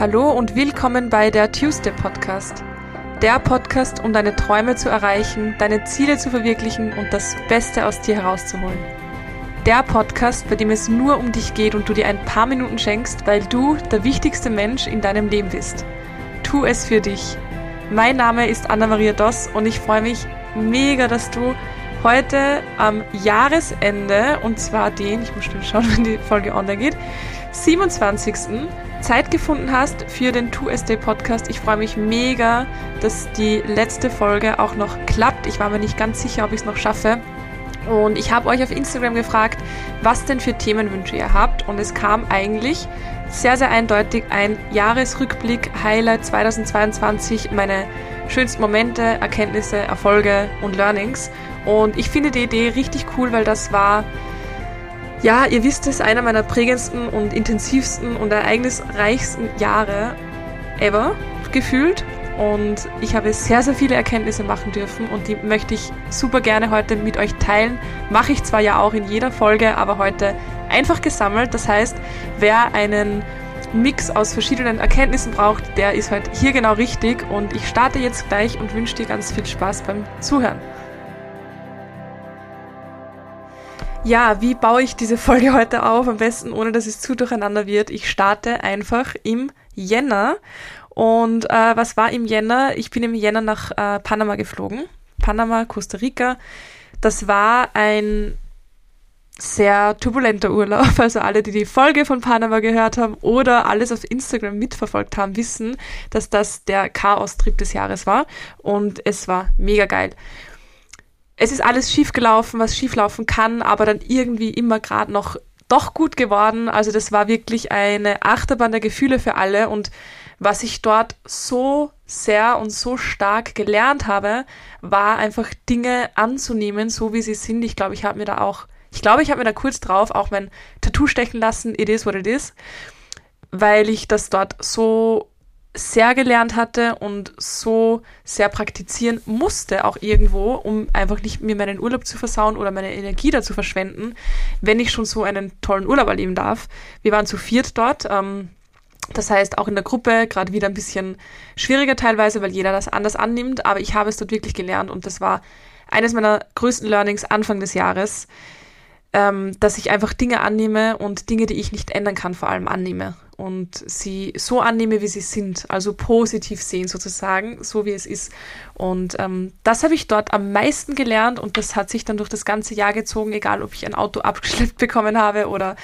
Hallo und willkommen bei der Tuesday Podcast. Der Podcast, um deine Träume zu erreichen, deine Ziele zu verwirklichen und das Beste aus dir herauszuholen. Der Podcast, bei dem es nur um dich geht und du dir ein paar Minuten schenkst, weil du der wichtigste Mensch in deinem Leben bist. Tu es für dich. Mein Name ist Anna-Maria Doss und ich freue mich mega, dass du heute am Jahresende, und zwar den, ich muss schnell schauen, wenn die Folge online geht, 27. Zeit gefunden hast für den 2SD Podcast. Ich freue mich mega, dass die letzte Folge auch noch klappt. Ich war mir nicht ganz sicher, ob ich es noch schaffe. Und ich habe euch auf Instagram gefragt, was denn für Themenwünsche ihr habt. Und es kam eigentlich sehr, sehr eindeutig ein Jahresrückblick, Highlight 2022, meine schönsten Momente, Erkenntnisse, Erfolge und Learnings. Und ich finde die Idee richtig cool, weil das war ja, ihr wisst es, einer meiner prägendsten und intensivsten und ereignisreichsten Jahre ever gefühlt. Und ich habe sehr, sehr viele Erkenntnisse machen dürfen und die möchte ich super gerne heute mit euch teilen. Mache ich zwar ja auch in jeder Folge, aber heute einfach gesammelt. Das heißt, wer einen Mix aus verschiedenen Erkenntnissen braucht, der ist heute hier genau richtig. Und ich starte jetzt gleich und wünsche dir ganz viel Spaß beim Zuhören. Ja, wie baue ich diese Folge heute auf? Am besten, ohne dass es zu durcheinander wird. Ich starte einfach im Jänner. Und äh, was war im Jänner? Ich bin im Jänner nach äh, Panama geflogen. Panama, Costa Rica. Das war ein sehr turbulenter Urlaub. Also alle, die die Folge von Panama gehört haben oder alles auf Instagram mitverfolgt haben, wissen, dass das der Chaos-Trip des Jahres war. Und es war mega geil es ist alles schief gelaufen, was schief laufen kann, aber dann irgendwie immer gerade noch doch gut geworden. Also das war wirklich eine Achterbahn der Gefühle für alle und was ich dort so sehr und so stark gelernt habe, war einfach Dinge anzunehmen, so wie sie sind. Ich glaube, ich habe mir da auch, ich glaube, ich habe mir da kurz drauf auch mein Tattoo stechen lassen, it is what it is, weil ich das dort so sehr gelernt hatte und so sehr praktizieren musste, auch irgendwo, um einfach nicht mir meinen Urlaub zu versauen oder meine Energie da zu verschwenden, wenn ich schon so einen tollen Urlaub erleben darf. Wir waren zu viert dort. Ähm, das heißt, auch in der Gruppe gerade wieder ein bisschen schwieriger teilweise, weil jeder das anders annimmt, aber ich habe es dort wirklich gelernt und das war eines meiner größten Learnings Anfang des Jahres, ähm, dass ich einfach Dinge annehme und Dinge, die ich nicht ändern kann, vor allem annehme und sie so annehme, wie sie sind, also positiv sehen sozusagen, so wie es ist. Und ähm, das habe ich dort am meisten gelernt und das hat sich dann durch das ganze Jahr gezogen, egal ob ich ein Auto abgeschleppt bekommen habe oder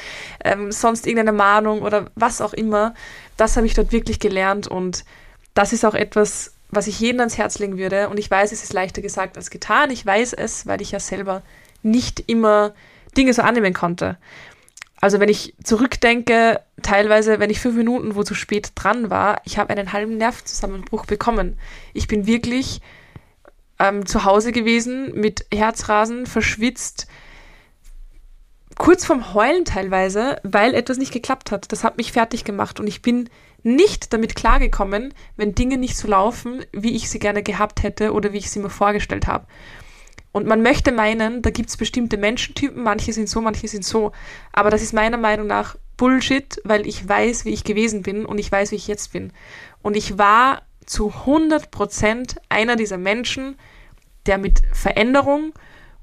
ähm, sonst irgendeine Mahnung oder was auch immer. Das habe ich dort wirklich gelernt und das ist auch etwas, was ich jedem ans Herz legen würde. Und ich weiß, es ist leichter gesagt als getan. Ich weiß es, weil ich ja selber nicht immer Dinge so annehmen konnte. Also wenn ich zurückdenke, teilweise, wenn ich fünf Minuten wo zu spät dran war, ich habe einen halben Nervenzusammenbruch bekommen. Ich bin wirklich ähm, zu Hause gewesen mit Herzrasen, verschwitzt, kurz vorm Heulen teilweise, weil etwas nicht geklappt hat. Das hat mich fertig gemacht und ich bin nicht damit klargekommen, wenn Dinge nicht so laufen, wie ich sie gerne gehabt hätte oder wie ich sie mir vorgestellt habe. Und man möchte meinen, da gibt es bestimmte Menschentypen, manche sind so, manche sind so. Aber das ist meiner Meinung nach Bullshit, weil ich weiß, wie ich gewesen bin und ich weiß, wie ich jetzt bin. Und ich war zu 100% einer dieser Menschen, der mit Veränderung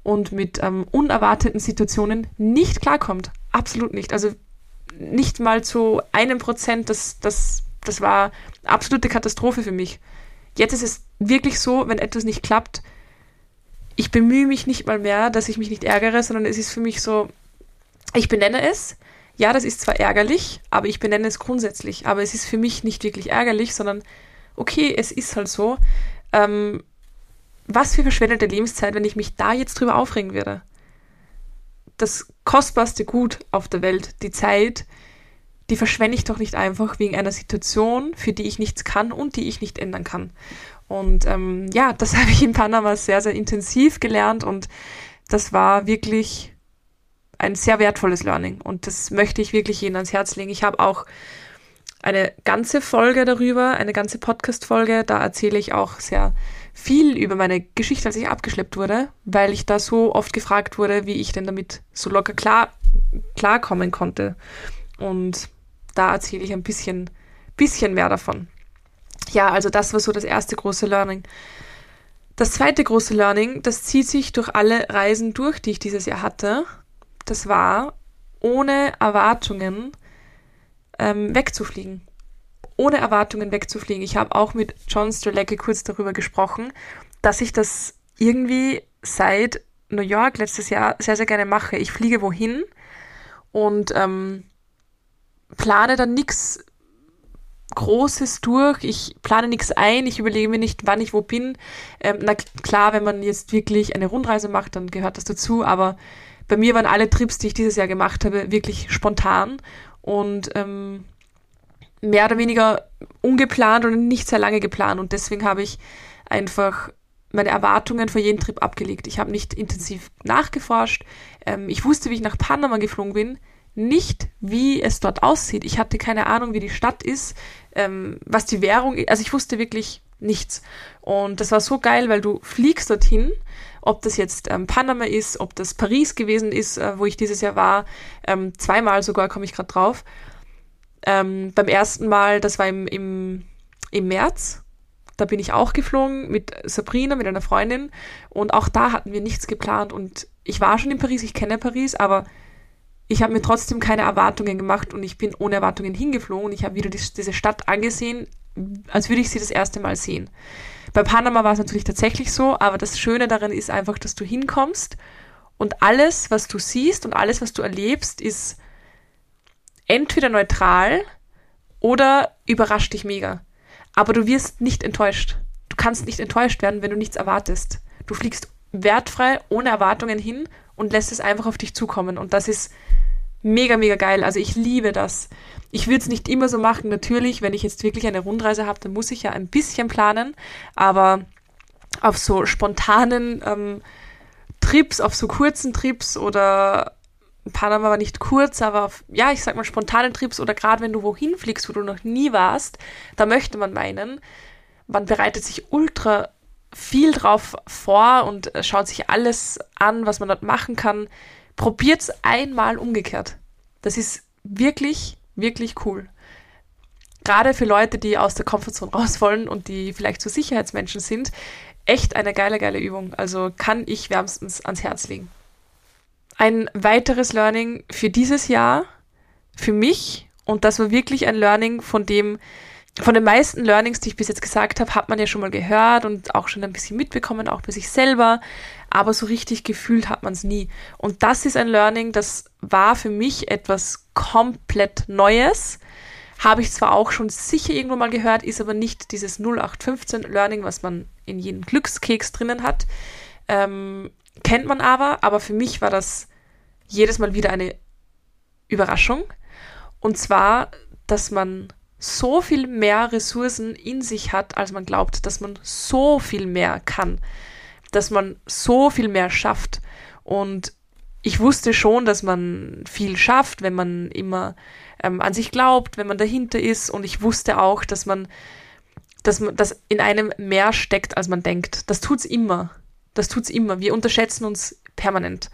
und mit ähm, unerwarteten Situationen nicht klarkommt. Absolut nicht. Also nicht mal zu einem Prozent, das, das, das war absolute Katastrophe für mich. Jetzt ist es wirklich so, wenn etwas nicht klappt, ich bemühe mich nicht mal mehr, dass ich mich nicht ärgere, sondern es ist für mich so, ich benenne es. Ja, das ist zwar ärgerlich, aber ich benenne es grundsätzlich. Aber es ist für mich nicht wirklich ärgerlich, sondern okay, es ist halt so. Ähm, was für verschwendete Lebenszeit, wenn ich mich da jetzt drüber aufregen würde. Das kostbarste Gut auf der Welt, die Zeit, die verschwende ich doch nicht einfach wegen einer Situation, für die ich nichts kann und die ich nicht ändern kann. Und ähm, ja, das habe ich in Panama sehr, sehr intensiv gelernt und das war wirklich ein sehr wertvolles Learning. Und das möchte ich wirklich jedem ans Herz legen. Ich habe auch eine ganze Folge darüber, eine ganze Podcast-Folge. Da erzähle ich auch sehr viel über meine Geschichte, als ich abgeschleppt wurde, weil ich da so oft gefragt wurde, wie ich denn damit so locker klar, klarkommen konnte. Und da erzähle ich ein bisschen bisschen mehr davon. Ja, also das war so das erste große Learning. Das zweite große Learning, das zieht sich durch alle Reisen durch, die ich dieses Jahr hatte. Das war, ohne Erwartungen ähm, wegzufliegen. Ohne Erwartungen wegzufliegen. Ich habe auch mit John Strelecki kurz darüber gesprochen, dass ich das irgendwie seit New York letztes Jahr sehr, sehr gerne mache. Ich fliege wohin und ähm, plane dann nichts Großes durch. Ich plane nichts ein. Ich überlege mir nicht, wann ich wo bin. Ähm, na klar, wenn man jetzt wirklich eine Rundreise macht, dann gehört das dazu. Aber bei mir waren alle Trips, die ich dieses Jahr gemacht habe, wirklich spontan und ähm, mehr oder weniger ungeplant und nicht sehr lange geplant. Und deswegen habe ich einfach meine Erwartungen für jeden Trip abgelegt. Ich habe nicht intensiv nachgeforscht. Ähm, ich wusste, wie ich nach Panama geflogen bin, nicht, wie es dort aussieht. Ich hatte keine Ahnung, wie die Stadt ist, ähm, was die Währung ist. Also ich wusste wirklich nichts. Und das war so geil, weil du fliegst dorthin, ob das jetzt ähm, Panama ist, ob das Paris gewesen ist, äh, wo ich dieses Jahr war, ähm, zweimal sogar komme ich gerade drauf. Ähm, beim ersten Mal, das war im, im, im März, da bin ich auch geflogen mit Sabrina, mit einer Freundin und auch da hatten wir nichts geplant und ich war schon in Paris, ich kenne Paris, aber ich habe mir trotzdem keine Erwartungen gemacht und ich bin ohne Erwartungen hingeflogen und ich habe wieder die, diese Stadt angesehen, als würde ich sie das erste Mal sehen. Bei Panama war es natürlich tatsächlich so, aber das Schöne daran ist einfach, dass du hinkommst und alles, was du siehst und alles, was du erlebst, ist entweder neutral oder überrascht dich mega. Aber du wirst nicht enttäuscht. Du kannst nicht enttäuscht werden, wenn du nichts erwartest. Du fliegst wertfrei, ohne Erwartungen hin und lässt es einfach auf dich zukommen. Und das ist mega, mega geil. Also ich liebe das. Ich würde es nicht immer so machen. Natürlich, wenn ich jetzt wirklich eine Rundreise habe, dann muss ich ja ein bisschen planen. Aber auf so spontanen ähm, Trips, auf so kurzen Trips oder Panama war nicht kurz, aber auf, ja, ich sag mal spontanen Trips oder gerade wenn du wohin fliegst, wo du noch nie warst, da möchte man meinen, man bereitet sich ultra viel drauf vor und schaut sich alles an, was man dort machen kann. Probiert's einmal umgekehrt. Das ist wirklich, wirklich cool. Gerade für Leute, die aus der Komfortzone raus wollen und die vielleicht so Sicherheitsmenschen sind, echt eine geile, geile Übung. Also kann ich wärmstens ans Herz legen. Ein weiteres Learning für dieses Jahr, für mich, und das war wirklich ein Learning, von dem von den meisten Learnings, die ich bis jetzt gesagt habe, hat man ja schon mal gehört und auch schon ein bisschen mitbekommen, auch bei sich selber, aber so richtig gefühlt hat man es nie. Und das ist ein Learning, das war für mich etwas komplett Neues. Habe ich zwar auch schon sicher irgendwo mal gehört, ist aber nicht dieses 0815 Learning, was man in jedem Glückskeks drinnen hat. Ähm, kennt man aber, aber für mich war das jedes Mal wieder eine Überraschung. Und zwar, dass man so viel mehr Ressourcen in sich hat, als man glaubt, dass man so viel mehr kann, dass man so viel mehr schafft. Und ich wusste schon, dass man viel schafft, wenn man immer ähm, an sich glaubt, wenn man dahinter ist. Und ich wusste auch, dass man, dass man, dass in einem mehr steckt, als man denkt. Das tut's immer. Das tut's immer. Wir unterschätzen uns permanent.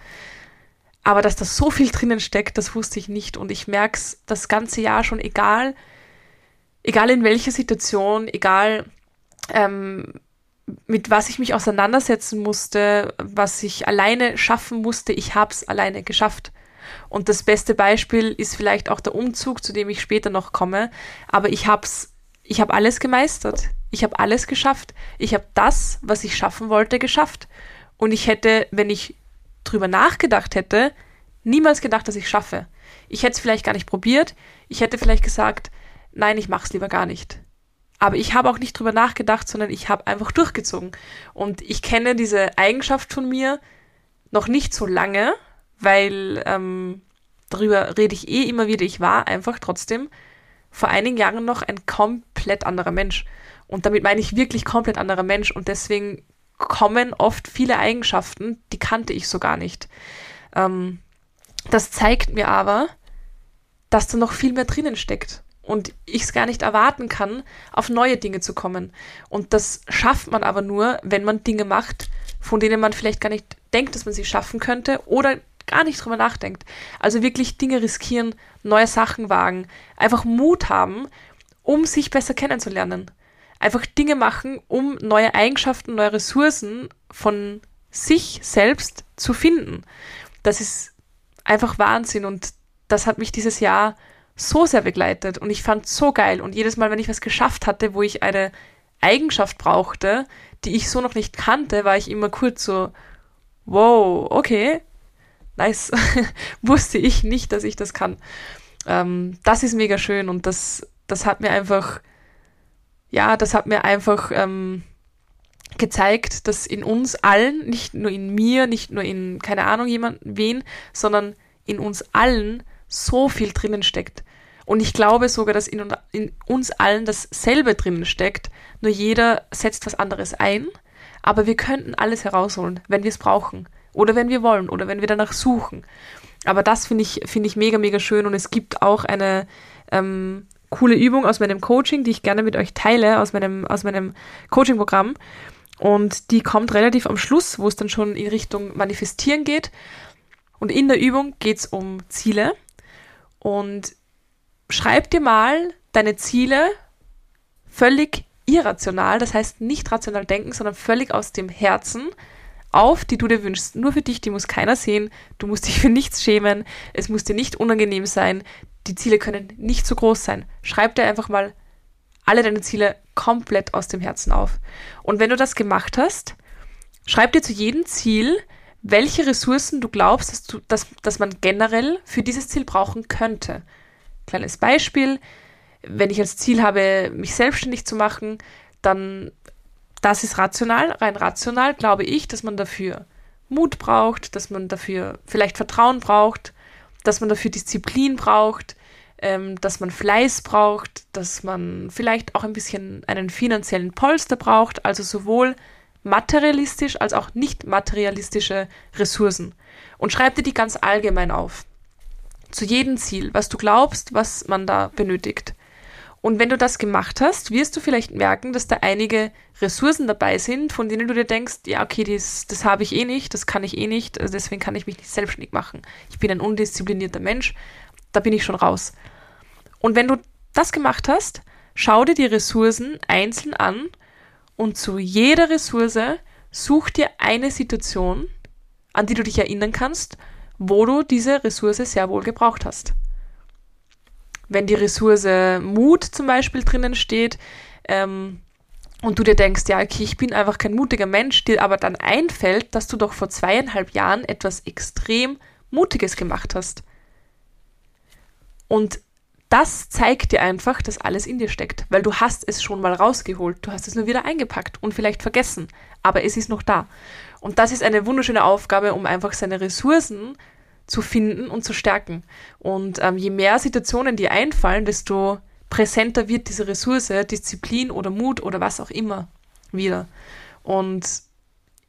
Aber dass da so viel drinnen steckt, das wusste ich nicht. Und ich merke es das ganze Jahr schon, egal egal in welcher Situation, egal ähm, mit was ich mich auseinandersetzen musste, was ich alleine schaffen musste, ich habe es alleine geschafft. Und das beste Beispiel ist vielleicht auch der Umzug, zu dem ich später noch komme. Aber ich hab's, ich habe alles gemeistert. Ich habe alles geschafft. Ich habe das, was ich schaffen wollte, geschafft. Und ich hätte, wenn ich drüber nachgedacht hätte, niemals gedacht, dass ich schaffe. Ich hätte es vielleicht gar nicht probiert. Ich hätte vielleicht gesagt, nein, ich mach's lieber gar nicht. Aber ich habe auch nicht drüber nachgedacht, sondern ich habe einfach durchgezogen. Und ich kenne diese Eigenschaft von mir noch nicht so lange, weil ähm, darüber rede ich eh immer wieder. Ich war einfach trotzdem vor einigen Jahren noch ein komplett anderer Mensch. Und damit meine ich wirklich komplett anderer Mensch. Und deswegen kommen oft viele Eigenschaften, die kannte ich so gar nicht. Ähm, das zeigt mir aber, dass da noch viel mehr drinnen steckt und ich es gar nicht erwarten kann, auf neue Dinge zu kommen. Und das schafft man aber nur, wenn man Dinge macht, von denen man vielleicht gar nicht denkt, dass man sie schaffen könnte oder gar nicht drüber nachdenkt. Also wirklich Dinge riskieren, neue Sachen wagen, einfach Mut haben um sich besser kennenzulernen. Einfach Dinge machen, um neue Eigenschaften, neue Ressourcen von sich selbst zu finden. Das ist einfach Wahnsinn und das hat mich dieses Jahr so sehr begleitet und ich fand so geil und jedes Mal, wenn ich was geschafft hatte, wo ich eine Eigenschaft brauchte, die ich so noch nicht kannte, war ich immer kurz so, wow, okay, nice, wusste ich nicht, dass ich das kann. Ähm, das ist mega schön und das, das hat mir einfach, ja, das hat mir einfach ähm, gezeigt, dass in uns allen, nicht nur in mir, nicht nur in, keine Ahnung, jemand, wen, sondern in uns allen so viel drinnen steckt. Und ich glaube sogar, dass in, in uns allen dasselbe drinnen steckt, nur jeder setzt was anderes ein, aber wir könnten alles herausholen, wenn wir es brauchen oder wenn wir wollen oder wenn wir danach suchen. Aber das finde ich, finde ich mega, mega schön und es gibt auch eine ähm, coole Übung aus meinem Coaching, die ich gerne mit euch teile, aus meinem, aus meinem Coaching-Programm. Und die kommt relativ am Schluss, wo es dann schon in Richtung Manifestieren geht. Und in der Übung geht es um Ziele. Und schreib dir mal deine Ziele völlig irrational, das heißt nicht rational denken, sondern völlig aus dem Herzen auf, die du dir wünschst. Nur für dich, die muss keiner sehen. Du musst dich für nichts schämen. Es muss dir nicht unangenehm sein. Die Ziele können nicht so groß sein. Schreib dir einfach mal alle deine Ziele komplett aus dem Herzen auf. Und wenn du das gemacht hast, schreib dir zu jedem Ziel, welche Ressourcen du glaubst, dass, du, dass, dass man generell für dieses Ziel brauchen könnte. Kleines Beispiel, wenn ich als Ziel habe, mich selbstständig zu machen, dann das ist rational, rein rational glaube ich, dass man dafür Mut braucht, dass man dafür vielleicht Vertrauen braucht, dass man dafür Disziplin braucht, ähm, dass man Fleiß braucht, dass man vielleicht auch ein bisschen einen finanziellen Polster braucht, also sowohl materialistisch als auch nicht materialistische Ressourcen. Und schreib dir die ganz allgemein auf. Zu jedem Ziel, was du glaubst, was man da benötigt. Und wenn du das gemacht hast, wirst du vielleicht merken, dass da einige Ressourcen dabei sind, von denen du dir denkst, ja, okay, das, das habe ich eh nicht, das kann ich eh nicht, also deswegen kann ich mich nicht selbstständig machen. Ich bin ein undisziplinierter Mensch, da bin ich schon raus. Und wenn du das gemacht hast, schau dir die Ressourcen einzeln an und zu jeder Ressource such dir eine Situation, an die du dich erinnern kannst, wo du diese Ressource sehr wohl gebraucht hast. Wenn die Ressource Mut zum Beispiel drinnen steht, ähm, und du dir denkst, ja, okay, ich bin einfach kein mutiger Mensch, dir aber dann einfällt, dass du doch vor zweieinhalb Jahren etwas extrem Mutiges gemacht hast. Und das zeigt dir einfach, dass alles in dir steckt, weil du hast es schon mal rausgeholt, du hast es nur wieder eingepackt und vielleicht vergessen, aber es ist noch da. Und das ist eine wunderschöne Aufgabe, um einfach seine Ressourcen zu finden und zu stärken. Und ähm, je mehr Situationen dir einfallen, desto präsenter wird diese Ressource, Disziplin oder Mut oder was auch immer wieder. Und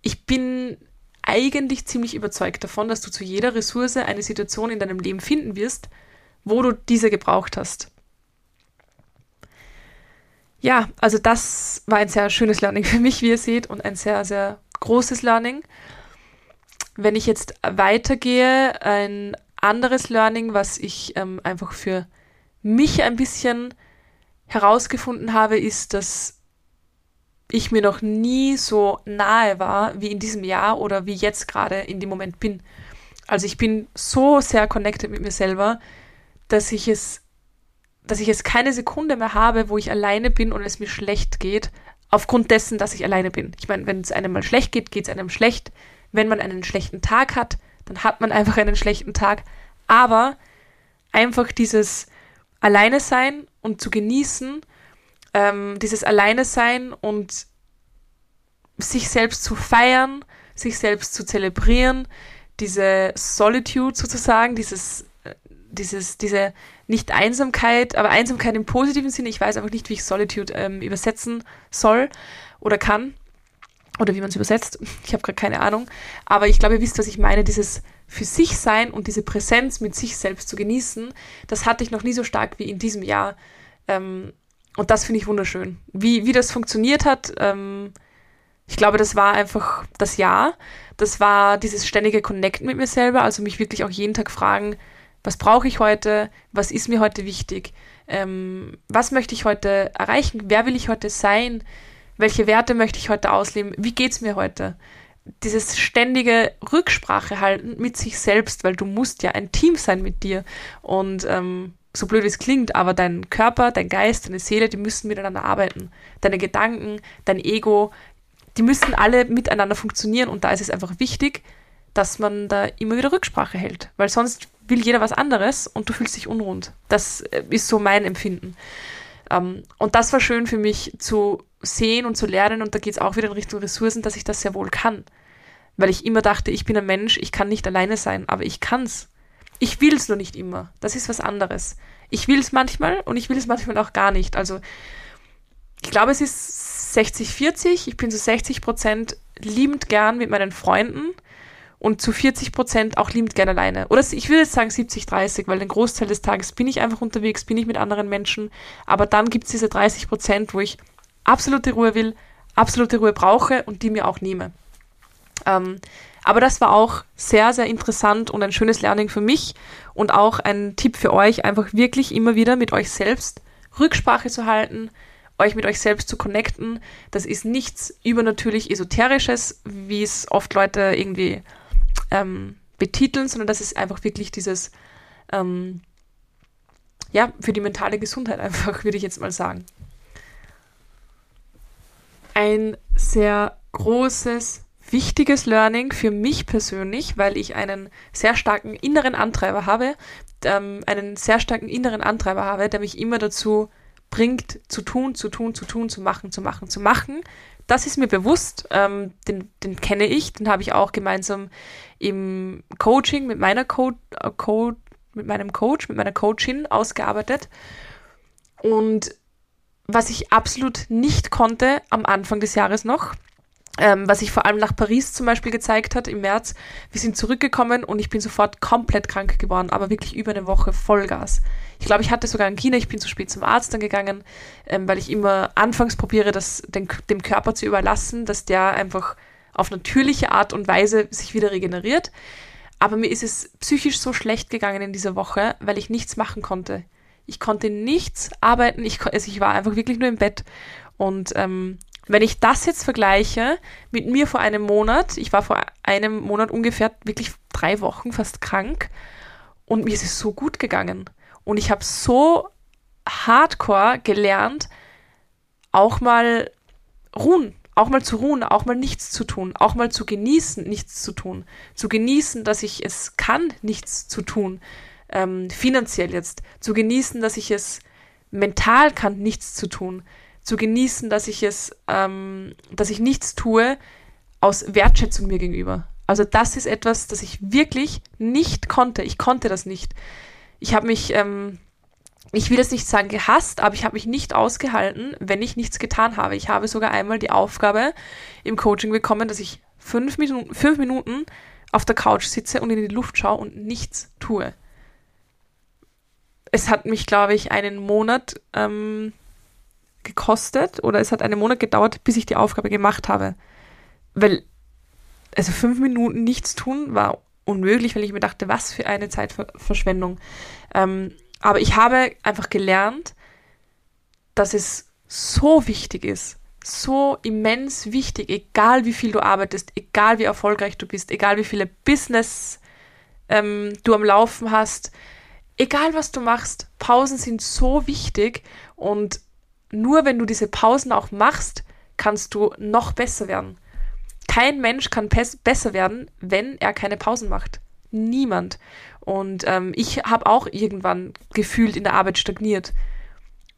ich bin eigentlich ziemlich überzeugt davon, dass du zu jeder Ressource eine Situation in deinem Leben finden wirst, wo du diese gebraucht hast. Ja, also das war ein sehr schönes Learning für mich, wie ihr seht, und ein sehr, sehr großes Learning. Wenn ich jetzt weitergehe, ein anderes Learning, was ich ähm, einfach für mich ein bisschen herausgefunden habe, ist, dass ich mir noch nie so nahe war wie in diesem Jahr oder wie jetzt gerade in dem Moment bin. Also ich bin so sehr connected mit mir selber, dass ich es, dass ich es keine Sekunde mehr habe, wo ich alleine bin und es mir schlecht geht, aufgrund dessen, dass ich alleine bin. Ich meine, wenn es einem mal schlecht geht, geht es einem schlecht. Wenn man einen schlechten Tag hat, dann hat man einfach einen schlechten Tag. Aber einfach dieses Alleine sein und zu genießen, ähm, dieses Alleine sein und sich selbst zu feiern, sich selbst zu zelebrieren, diese Solitude sozusagen, dieses dieses, diese nicht Einsamkeit, aber Einsamkeit im positiven Sinne, ich weiß einfach nicht, wie ich Solitude ähm, übersetzen soll oder kann oder wie man es übersetzt. Ich habe gerade keine Ahnung. Aber ich glaube, ihr wisst, was ich meine. Dieses für sich sein und diese Präsenz mit sich selbst zu genießen, das hatte ich noch nie so stark wie in diesem Jahr. Ähm, und das finde ich wunderschön. Wie, wie das funktioniert hat, ähm, ich glaube, das war einfach das Jahr. Das war dieses ständige Connecten mit mir selber, also mich wirklich auch jeden Tag fragen, Was brauche ich heute? Was ist mir heute wichtig? Ähm, was möchte ich heute erreichen? Wer will ich heute sein? Welche Werte möchte ich heute ausleben? Wie geht es mir heute? Dieses ständige Rücksprache halten mit sich selbst, weil du musst ja ein Team sein mit dir. Und ähm, so blöd es klingt, aber dein Körper, dein Geist, deine Seele, die müssen miteinander arbeiten. Deine Gedanken, dein Ego, die müssen alle miteinander funktionieren und da ist es einfach wichtig, dass man da immer wieder Rücksprache hält, weil sonst will jeder was anderes und du fühlst dich unrund. Das äh, ist so mein Empfinden. Ähm, und das war schön für mich zu sehen und zu lernen und da geht es auch wieder in Richtung Ressourcen, dass ich das sehr wohl kann. Weil ich immer dachte, ich bin ein Mensch, ich kann nicht alleine sein, aber ich kann's. Ich will es nur nicht immer. Das ist was anderes. Ich will es manchmal und ich will es manchmal auch gar nicht. Also ich glaube, es ist 60-40. Ich bin zu 60 Prozent liebend gern mit meinen Freunden und zu 40 Prozent auch liebend gern alleine. Oder ich würde jetzt sagen 70-30, weil den Großteil des Tages bin ich einfach unterwegs, bin ich mit anderen Menschen. Aber dann gibt es diese 30 Prozent, wo ich absolute Ruhe will, absolute Ruhe brauche und die mir auch nehme. Ähm, aber das war auch sehr, sehr interessant und ein schönes Learning für mich und auch ein Tipp für euch, einfach wirklich immer wieder mit euch selbst Rücksprache zu halten, euch mit euch selbst zu connecten. Das ist nichts übernatürlich Esoterisches, wie es oft Leute irgendwie ähm, betiteln, sondern das ist einfach wirklich dieses, ähm, ja, für die mentale Gesundheit einfach, würde ich jetzt mal sagen. Ein sehr großes wichtiges Learning für mich persönlich, weil ich einen sehr starken inneren Antreiber habe, ähm, einen sehr starken inneren Antreiber habe, der mich immer dazu bringt, zu tun, zu tun, zu tun, zu machen, zu machen, zu machen. Das ist mir bewusst, ähm, den, den kenne ich, den habe ich auch gemeinsam im Coaching mit meiner Co äh, Co mit meinem Coach, mit meiner Coachin ausgearbeitet. Und was ich absolut nicht konnte am Anfang des Jahres noch, ähm, was sich vor allem nach Paris zum Beispiel gezeigt hat im März. Wir sind zurückgekommen und ich bin sofort komplett krank geworden, aber wirklich über eine Woche Vollgas. Ich glaube, ich hatte sogar Angina, ich bin zu spät zum Arzt dann gegangen, ähm, weil ich immer anfangs probiere, das den, dem Körper zu überlassen, dass der einfach auf natürliche Art und Weise sich wieder regeneriert. Aber mir ist es psychisch so schlecht gegangen in dieser Woche, weil ich nichts machen konnte. Ich konnte nichts arbeiten, ich, also ich war einfach wirklich nur im Bett. Und ähm, wenn ich das jetzt vergleiche mit mir vor einem Monat, ich war vor einem Monat ungefähr wirklich drei Wochen fast krank und mir ist es so gut gegangen. Und ich habe so hardcore gelernt, auch mal ruhen, auch mal zu ruhen, auch mal nichts zu tun, auch mal zu genießen, nichts zu tun. Zu genießen, dass ich es kann, nichts zu tun, ähm, finanziell jetzt. Zu genießen, dass ich es mental kann, nichts zu tun zu genießen, dass ich es, ähm, dass ich nichts tue aus Wertschätzung mir gegenüber. Also das ist etwas, das ich wirklich nicht konnte. Ich konnte das nicht. Ich habe mich, ähm, ich will jetzt nicht sagen gehasst, aber ich habe mich nicht ausgehalten, wenn ich nichts getan habe. Ich habe sogar einmal die Aufgabe im Coaching bekommen, dass ich fünf Minuten, fünf Minuten auf der Couch sitze und in die Luft schaue und nichts tue. Es hat mich, glaube ich, einen Monat ähm, gekostet oder es hat einen Monat gedauert, bis ich die Aufgabe gemacht habe. Weil, also fünf Minuten nichts tun war unmöglich, weil ich mir dachte, was für eine Zeitverschwendung. Ähm, aber ich habe einfach gelernt, dass es so wichtig ist, so immens wichtig, egal wie viel du arbeitest, egal wie erfolgreich du bist, egal wie viele Business ähm, du am Laufen hast, egal was du machst, Pausen sind so wichtig und nur wenn du diese Pausen auch machst, kannst du noch besser werden. Kein Mensch kann besser werden, wenn er keine Pausen macht. Niemand. Und ähm, ich habe auch irgendwann gefühlt in der Arbeit stagniert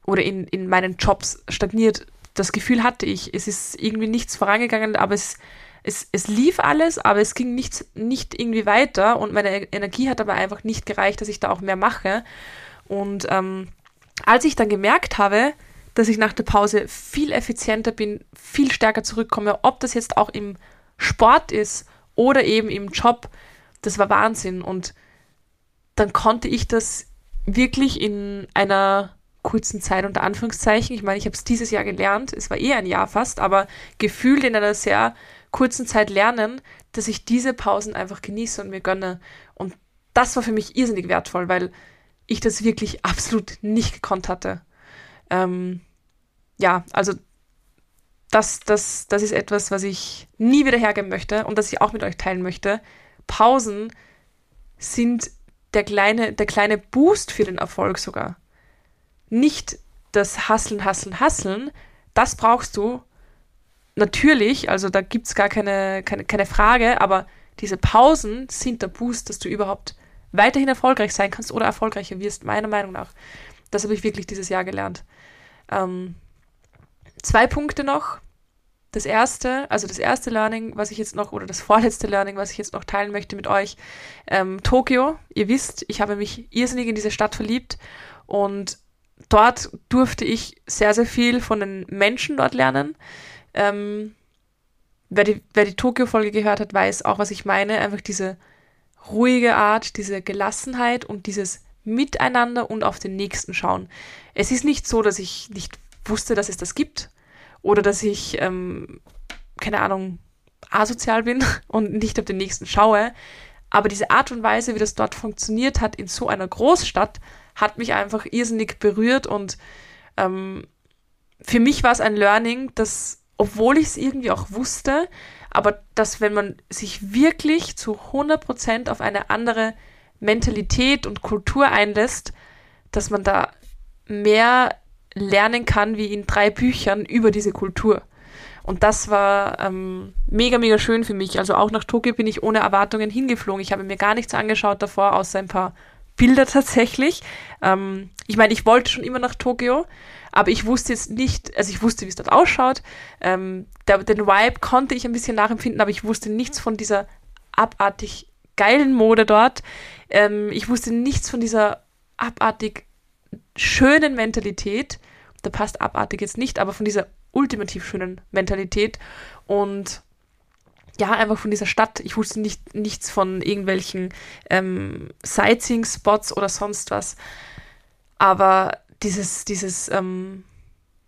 oder in, in meinen Jobs stagniert. Das Gefühl hatte ich. Es ist irgendwie nichts vorangegangen, aber es, es, es lief alles, aber es ging nicht, nicht irgendwie weiter und meine Energie hat aber einfach nicht gereicht, dass ich da auch mehr mache. Und ähm, als ich dann gemerkt habe, dass ich nach der Pause viel effizienter bin, viel stärker zurückkomme, ob das jetzt auch im Sport ist oder eben im Job. Das war Wahnsinn. Und dann konnte ich das wirklich in einer kurzen Zeit unter Anführungszeichen, ich meine, ich habe es dieses Jahr gelernt, es war eh ein Jahr fast, aber gefühlt in einer sehr kurzen Zeit lernen, dass ich diese Pausen einfach genieße und mir gönne. Und das war für mich irrsinnig wertvoll, weil ich das wirklich absolut nicht gekonnt hatte. Ähm, ja, also das, das, das ist etwas, was ich nie wieder hergeben möchte und das ich auch mit euch teilen möchte. Pausen sind der kleine, der kleine Boost für den Erfolg sogar. Nicht das Hasseln, Hasseln, Hasseln, das brauchst du natürlich, also da gibt es gar keine, keine, keine Frage, aber diese Pausen sind der Boost, dass du überhaupt weiterhin erfolgreich sein kannst oder erfolgreicher wirst, meiner Meinung nach. Das habe ich wirklich dieses Jahr gelernt. Ähm, zwei Punkte noch. Das erste, also das erste Learning, was ich jetzt noch, oder das vorletzte Learning, was ich jetzt noch teilen möchte mit euch. Ähm, Tokio, ihr wisst, ich habe mich irrsinnig in diese Stadt verliebt und dort durfte ich sehr, sehr viel von den Menschen dort lernen. Ähm, wer die, wer die Tokio-Folge gehört hat, weiß auch, was ich meine. Einfach diese ruhige Art, diese Gelassenheit und dieses Miteinander und auf den Nächsten schauen. Es ist nicht so, dass ich nicht wusste, dass es das gibt oder dass ich, ähm, keine Ahnung, asozial bin und nicht auf den Nächsten schaue. Aber diese Art und Weise, wie das dort funktioniert hat in so einer Großstadt, hat mich einfach irrsinnig berührt und ähm, für mich war es ein Learning, dass, obwohl ich es irgendwie auch wusste, aber dass wenn man sich wirklich zu 100% auf eine andere Mentalität und Kultur einlässt, dass man da mehr lernen kann wie in drei Büchern über diese Kultur. Und das war ähm, mega, mega schön für mich. Also auch nach Tokio bin ich ohne Erwartungen hingeflogen. Ich habe mir gar nichts angeschaut davor, außer ein paar Bilder tatsächlich. Ähm, ich meine, ich wollte schon immer nach Tokio, aber ich wusste jetzt nicht, also ich wusste, wie es dort ausschaut. Ähm, der, den Vibe konnte ich ein bisschen nachempfinden, aber ich wusste nichts von dieser abartig geilen Mode dort. Ähm, ich wusste nichts von dieser abartig schönen Mentalität. Da passt abartig jetzt nicht, aber von dieser ultimativ schönen Mentalität. Und ja, einfach von dieser Stadt. Ich wusste nicht, nichts von irgendwelchen ähm, Sightseeing-Spots oder sonst was. Aber dieses, dieses, ähm,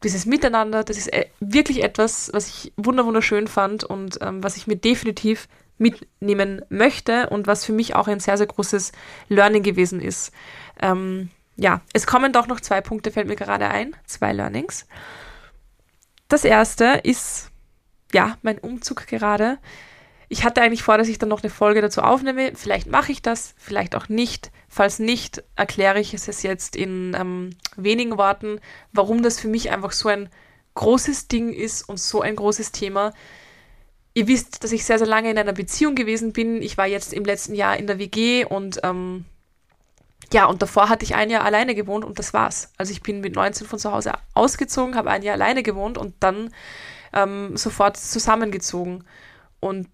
dieses Miteinander, das ist äh, wirklich etwas, was ich wunderschön fand und ähm, was ich mir definitiv mitnehmen möchte und was für mich auch ein sehr, sehr großes Learning gewesen ist. Ähm, ja, es kommen doch noch zwei Punkte, fällt mir gerade ein, zwei Learnings. Das erste ist ja, mein Umzug gerade. Ich hatte eigentlich vor, dass ich dann noch eine Folge dazu aufnehme. Vielleicht mache ich das, vielleicht auch nicht. Falls nicht, erkläre ich es jetzt in ähm, wenigen Worten, warum das für mich einfach so ein großes Ding ist und so ein großes Thema. Ihr wisst, dass ich sehr, sehr lange in einer Beziehung gewesen bin. Ich war jetzt im letzten Jahr in der WG und ähm, ja, und davor hatte ich ein Jahr alleine gewohnt und das war's. Also ich bin mit 19 von zu Hause ausgezogen, habe ein Jahr alleine gewohnt und dann ähm, sofort zusammengezogen. Und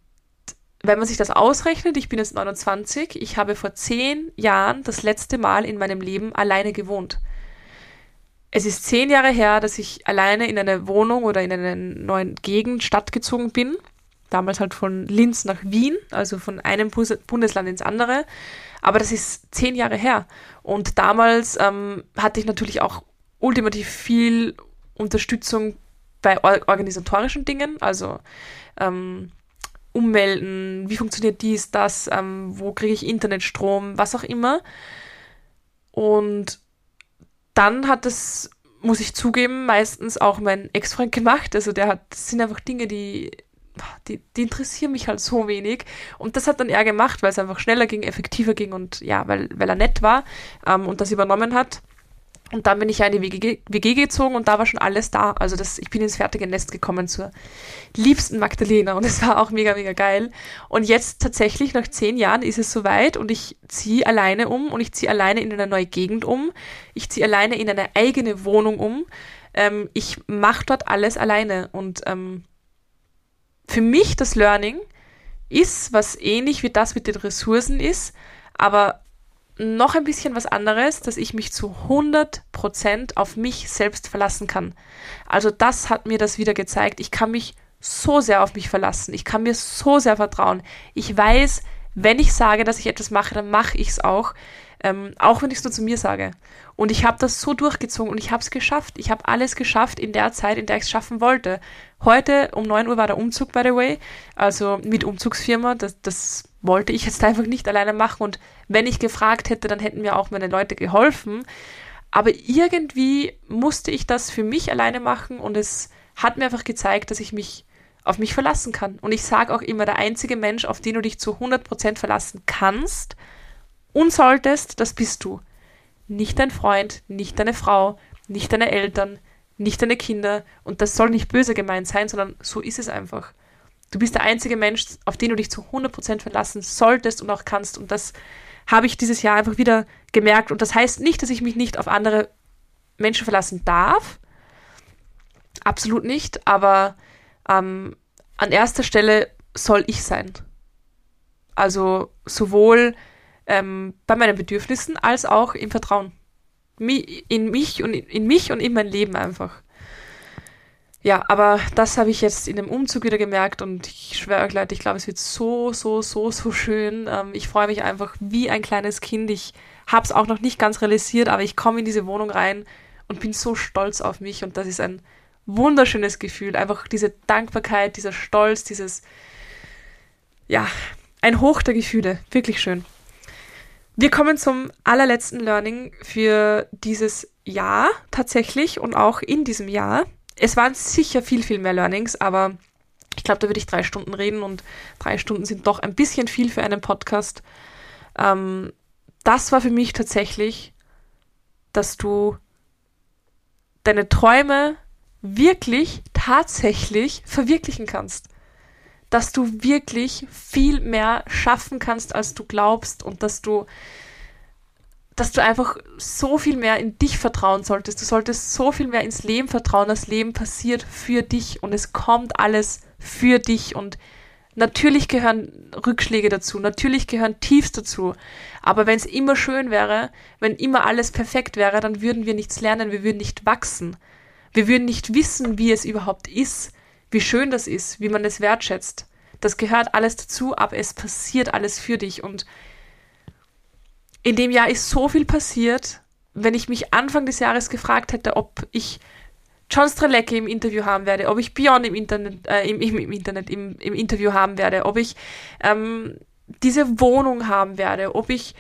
wenn man sich das ausrechnet, ich bin jetzt 29, ich habe vor zehn Jahren das letzte Mal in meinem Leben alleine gewohnt. Es ist zehn Jahre her, dass ich alleine in eine Wohnung oder in eine neue Gegend, Stadt gezogen bin. Damals halt von Linz nach Wien, also von einem Bundesland ins andere. Aber das ist zehn Jahre her. Und damals ähm, hatte ich natürlich auch ultimativ viel Unterstützung bei organisatorischen Dingen, also ähm, ummelden, wie funktioniert dies, das, ähm, wo kriege ich Internetstrom, was auch immer. Und dann hat es, muss ich zugeben, meistens auch mein Ex-Freund gemacht. Also der hat, das sind einfach Dinge, die, die, die interessieren mich halt so wenig. Und das hat dann er gemacht, weil es einfach schneller ging, effektiver ging und ja, weil, weil er nett war ähm, und das übernommen hat. Und dann bin ich ja in die WG, WG, gezogen und da war schon alles da. Also das, ich bin ins fertige Nest gekommen zur liebsten Magdalena und es war auch mega, mega geil. Und jetzt tatsächlich nach zehn Jahren ist es soweit und ich ziehe alleine um und ich ziehe alleine in eine neue Gegend um. Ich ziehe alleine in eine eigene Wohnung um. Ähm, ich mache dort alles alleine und ähm, für mich das Learning ist, was ähnlich wie das mit den Ressourcen ist, aber noch ein bisschen was anderes, dass ich mich zu 100% auf mich selbst verlassen kann. Also das hat mir das wieder gezeigt. Ich kann mich so sehr auf mich verlassen. Ich kann mir so sehr vertrauen. Ich weiß, wenn ich sage, dass ich etwas mache, dann mache ich es auch. Ähm, auch wenn ich es nur zu mir sage. Und ich habe das so durchgezogen und ich habe es geschafft. Ich habe alles geschafft in der Zeit, in der ich es schaffen wollte. Heute um 9 Uhr war der Umzug, by the way. Also mit Umzugsfirma. Das, das wollte ich jetzt einfach nicht alleine machen. Und wenn ich gefragt hätte, dann hätten mir auch meine Leute geholfen. Aber irgendwie musste ich das für mich alleine machen und es hat mir einfach gezeigt, dass ich mich auf mich verlassen kann. Und ich sage auch immer, der einzige Mensch, auf den du dich zu 100% verlassen kannst und solltest, das bist du. Nicht dein Freund, nicht deine Frau, nicht deine Eltern, nicht deine Kinder. Und das soll nicht böse gemeint sein, sondern so ist es einfach. Du bist der einzige Mensch, auf den du dich zu 100% verlassen solltest und auch kannst. Und das habe ich dieses Jahr einfach wieder gemerkt. Und das heißt nicht, dass ich mich nicht auf andere Menschen verlassen darf. Absolut nicht. Aber ähm, an erster Stelle soll ich sein. Also sowohl ähm, bei meinen Bedürfnissen als auch im Vertrauen. In mich und in mich und in mein Leben einfach. Ja, aber das habe ich jetzt in dem Umzug wieder gemerkt und ich schwöre euch Leute, ich glaube, es wird so, so, so, so schön. Ähm, ich freue mich einfach wie ein kleines Kind. Ich habe es auch noch nicht ganz realisiert, aber ich komme in diese Wohnung rein und bin so stolz auf mich und das ist ein wunderschönes Gefühl. Einfach diese Dankbarkeit, dieser Stolz, dieses, ja, ein Hoch der Gefühle. Wirklich schön. Wir kommen zum allerletzten Learning für dieses Jahr tatsächlich und auch in diesem Jahr es waren sicher viel, viel mehr Learnings, aber ich glaube, da würde ich drei Stunden reden und drei Stunden sind doch ein bisschen viel für einen Podcast. Ähm, das war für mich tatsächlich, dass du deine Träume wirklich tatsächlich verwirklichen kannst. Dass du wirklich viel mehr schaffen kannst, als du glaubst und dass du dass du einfach so viel mehr in dich vertrauen solltest. Du solltest so viel mehr ins Leben vertrauen. Das Leben passiert für dich und es kommt alles für dich und natürlich gehören Rückschläge dazu, natürlich gehören Tiefs dazu. Aber wenn es immer schön wäre, wenn immer alles perfekt wäre, dann würden wir nichts lernen, wir würden nicht wachsen. Wir würden nicht wissen, wie es überhaupt ist, wie schön das ist, wie man es wertschätzt. Das gehört alles dazu, aber es passiert alles für dich und in dem Jahr ist so viel passiert. Wenn ich mich Anfang des Jahres gefragt hätte, ob ich John Strelecki im Interview haben werde, ob ich Beyond im Internet, äh, im, im, im, Internet, im, im Interview haben werde, ob ich ähm, diese Wohnung haben werde, ob ich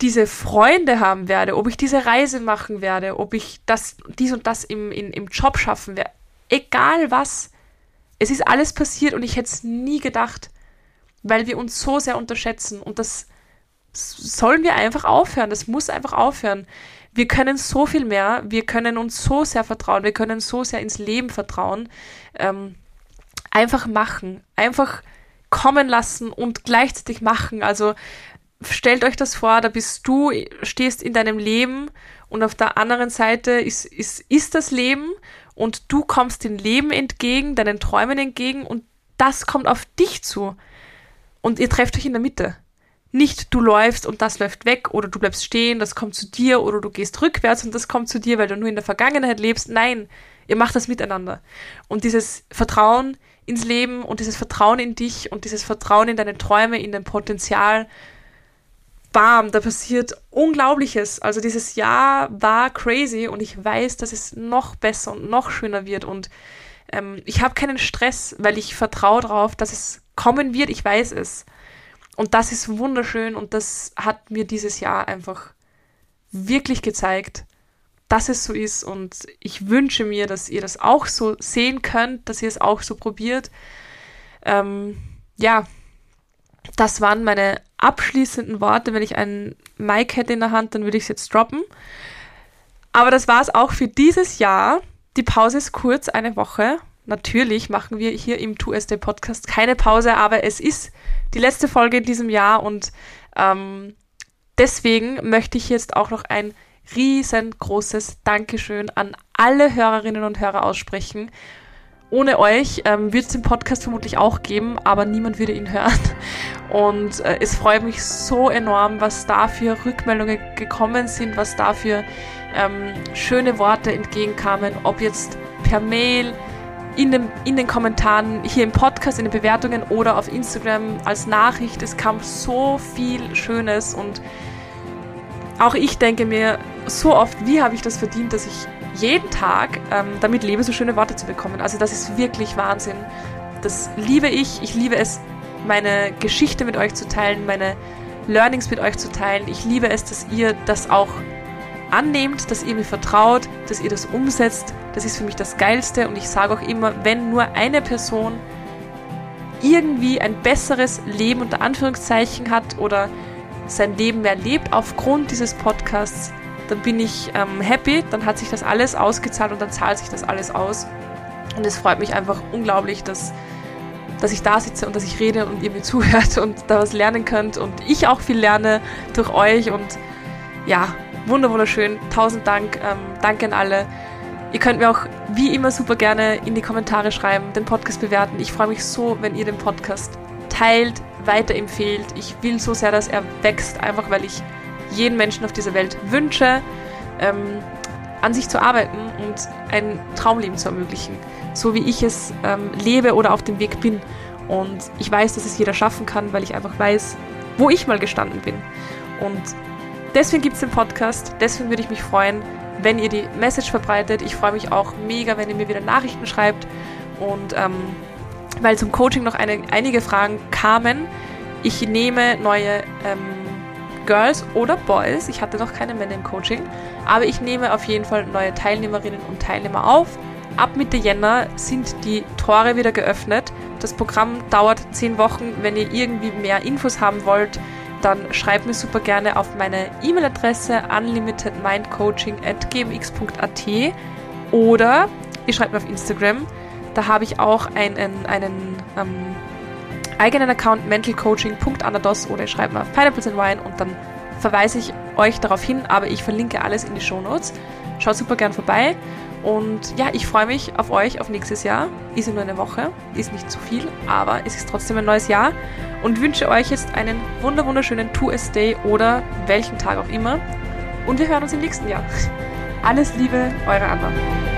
diese Freunde haben werde, ob ich diese Reise machen werde, ob ich das, dies und das im, in, im Job schaffen werde. Egal was. Es ist alles passiert und ich hätte es nie gedacht, weil wir uns so sehr unterschätzen und das sollen wir einfach aufhören. Das muss einfach aufhören. Wir können so viel mehr, wir können uns so sehr vertrauen, wir können so sehr ins Leben vertrauen. Ähm, einfach machen, einfach kommen lassen und gleichzeitig machen. Also stellt euch das vor, da bist du, stehst in deinem Leben und auf der anderen Seite ist, ist, ist das Leben und du kommst dem Leben entgegen, deinen Träumen entgegen und das kommt auf dich zu. Und ihr trefft euch in der Mitte. Nicht du läufst und das läuft weg oder du bleibst stehen, das kommt zu dir oder du gehst rückwärts und das kommt zu dir, weil du nur in der Vergangenheit lebst. Nein, ihr macht das miteinander. Und dieses Vertrauen ins Leben und dieses Vertrauen in dich und dieses Vertrauen in deine Träume, in dein Potenzial, bam, da passiert Unglaubliches. Also dieses Jahr war crazy und ich weiß, dass es noch besser und noch schöner wird und ähm, ich habe keinen Stress, weil ich vertraue darauf, dass es kommen wird. Ich weiß es. Und das ist wunderschön und das hat mir dieses Jahr einfach wirklich gezeigt, dass es so ist. Und ich wünsche mir, dass ihr das auch so sehen könnt, dass ihr es auch so probiert. Ähm, ja, das waren meine abschließenden Worte. Wenn ich einen Mic hätte in der Hand, dann würde ich es jetzt droppen. Aber das war es auch für dieses Jahr. Die Pause ist kurz, eine Woche. Natürlich machen wir hier im 2SD Podcast keine Pause, aber es ist die letzte Folge in diesem Jahr und ähm, deswegen möchte ich jetzt auch noch ein riesengroßes Dankeschön an alle Hörerinnen und Hörer aussprechen. Ohne euch ähm, wird es den Podcast vermutlich auch geben, aber niemand würde ihn hören. Und äh, es freut mich so enorm, was da für Rückmeldungen gekommen sind, was da für ähm, schöne Worte entgegenkamen, ob jetzt per Mail, in, dem, in den Kommentaren hier im Podcast, in den Bewertungen oder auf Instagram als Nachricht. Es kam so viel Schönes und auch ich denke mir so oft, wie habe ich das verdient, dass ich jeden Tag ähm, damit lebe, so schöne Worte zu bekommen. Also das ist wirklich Wahnsinn. Das liebe ich. Ich liebe es meine Geschichte mit euch zu teilen, meine Learnings mit euch zu teilen. Ich liebe es, dass ihr das auch annehmt, dass ihr mir vertraut, dass ihr das umsetzt. Das ist für mich das Geilste und ich sage auch immer, wenn nur eine Person irgendwie ein besseres Leben unter Anführungszeichen hat oder sein Leben mehr lebt aufgrund dieses Podcasts, dann bin ich ähm, happy, dann hat sich das alles ausgezahlt und dann zahlt sich das alles aus. Und es freut mich einfach unglaublich, dass, dass ich da sitze und dass ich rede und ihr mir zuhört und da was lernen könnt und ich auch viel lerne durch euch und ja, wunderschön. Tausend Dank. Ähm, danke an alle. Ihr könnt mir auch wie immer super gerne in die Kommentare schreiben, den Podcast bewerten. Ich freue mich so, wenn ihr den Podcast teilt, weiterempfehlt. Ich will so sehr, dass er wächst, einfach weil ich jeden Menschen auf dieser Welt wünsche, ähm, an sich zu arbeiten und ein Traumleben zu ermöglichen, so wie ich es ähm, lebe oder auf dem Weg bin. Und ich weiß, dass es jeder schaffen kann, weil ich einfach weiß, wo ich mal gestanden bin. Und deswegen gibt es den Podcast, deswegen würde ich mich freuen, wenn ihr die Message verbreitet. Ich freue mich auch mega, wenn ihr mir wieder Nachrichten schreibt. Und ähm, weil zum Coaching noch eine, einige Fragen kamen, ich nehme neue ähm, Girls oder Boys, ich hatte noch keine Männer im Coaching, aber ich nehme auf jeden Fall neue Teilnehmerinnen und Teilnehmer auf. Ab Mitte Jänner sind die Tore wieder geöffnet. Das Programm dauert zehn Wochen. Wenn ihr irgendwie mehr Infos haben wollt, dann schreibt mir super gerne auf meine E-Mail-Adresse unlimitedmindcoaching.gmx.at oder ihr schreibt mir auf Instagram. Da habe ich auch einen, einen ähm, eigenen Account mentalcoaching.anados oder ihr schreibt auf Pineapples and Wine und dann verweise ich euch darauf hin, aber ich verlinke alles in die Show Notes. Schaut super gern vorbei. Und ja, ich freue mich auf euch, auf nächstes Jahr. Ist ja nur eine Woche, ist nicht zu viel, aber es ist trotzdem ein neues Jahr. Und wünsche euch jetzt einen wunderschönen 2S Day oder welchen Tag auch immer. Und wir hören uns im nächsten Jahr. Alles Liebe, eure Anna.